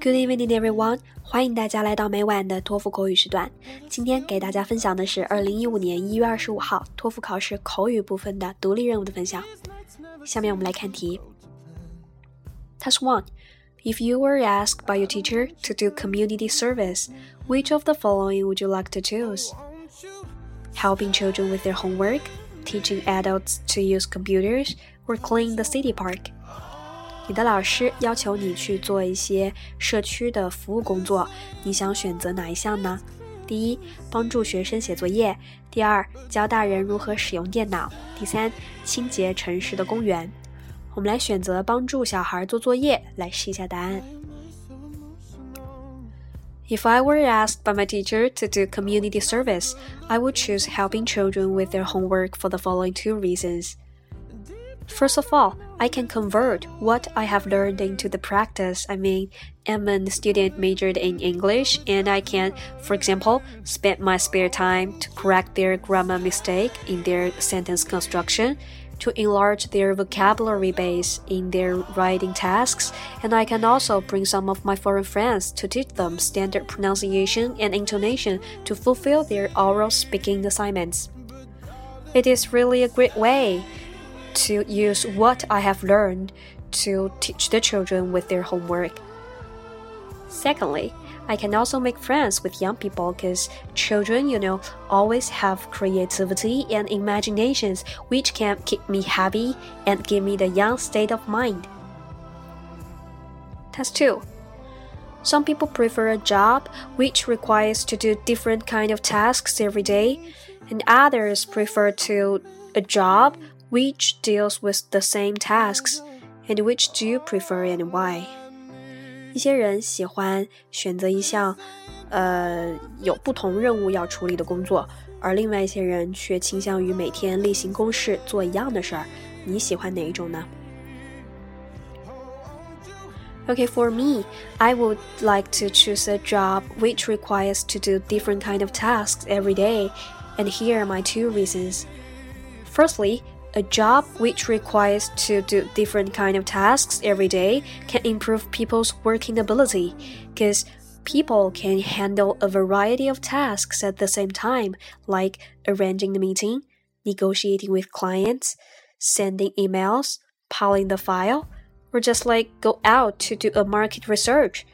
Good evening, everyone！欢迎大家来到每晚的托福口语时段。今天给大家分享的是二零一五年一月二十五号托福考试口语部分的独立任务的分享。下面我们来看题。Task one: If you were asked by your teacher to do community service, which of the following would you like to choose? Helping children with their homework, teaching adults to use computers, or clean the city park? 你的老师要求你去做一些社区的服务工作，你想选择哪一项呢？第一，帮助学生写作业；第二，教大人如何使用电脑；第三，清洁城市的公园。我们来选择帮助小孩做作业，来试一下答案。If I were asked by my teacher to do community service, I would choose helping children with their homework for the following two reasons. First of all, I can convert what I have learned into the practice. I mean, I'm a student majored in English, and I can, for example, spend my spare time to correct their grammar mistake in their sentence construction, to enlarge their vocabulary base in their writing tasks, and I can also bring some of my foreign friends to teach them standard pronunciation and intonation to fulfill their oral speaking assignments. It is really a great way to use what I have learned to teach the children with their homework. Secondly, I can also make friends with young people because children, you know, always have creativity and imaginations which can keep me happy and give me the young state of mind. Task 2. Some people prefer a job which requires to do different kind of tasks every day, and others prefer to a job which deals with the same tasks, and which do you prefer and why? 一些人喜欢选择一项，呃，有不同任务要处理的工作，而另外一些人却倾向于每天例行公事做一样的事儿。你喜欢哪一种呢？Okay, for me, I would like to choose a job which requires to do different kind of tasks every day, and here are my two reasons. Firstly, a job which requires to do different kind of tasks every day can improve people's working ability because people can handle a variety of tasks at the same time, like arranging the meeting, negotiating with clients, sending emails, piling the file, or just like go out to do a market research.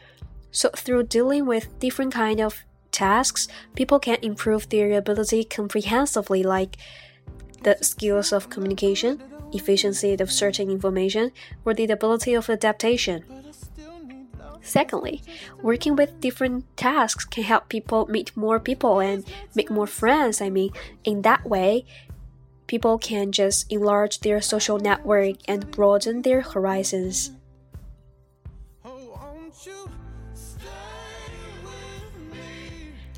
So through dealing with different kind of tasks, people can improve their ability comprehensively like the skills of communication, efficiency of searching information, or the ability of adaptation. Secondly, working with different tasks can help people meet more people and make more friends. I mean, in that way, people can just enlarge their social network and broaden their horizons.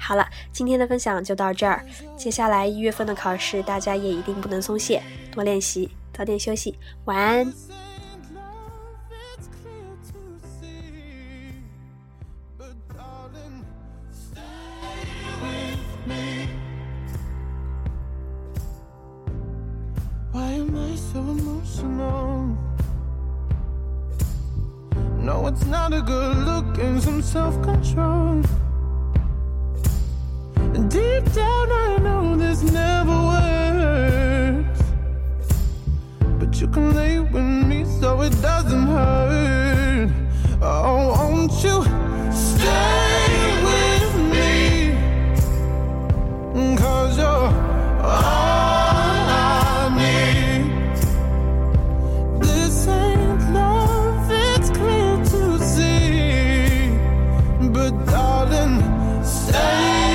好了，今天的分享就到这儿。接下来一月份的考试，大家也一定不能松懈，多练习，早点休息，晚安。Deep down, I know this never works. But you can lay with me so it doesn't hurt. Oh, won't you stay with me? Cause you're all I need. This ain't love, it's clear to see. But darling, stay.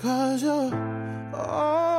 Cause you're all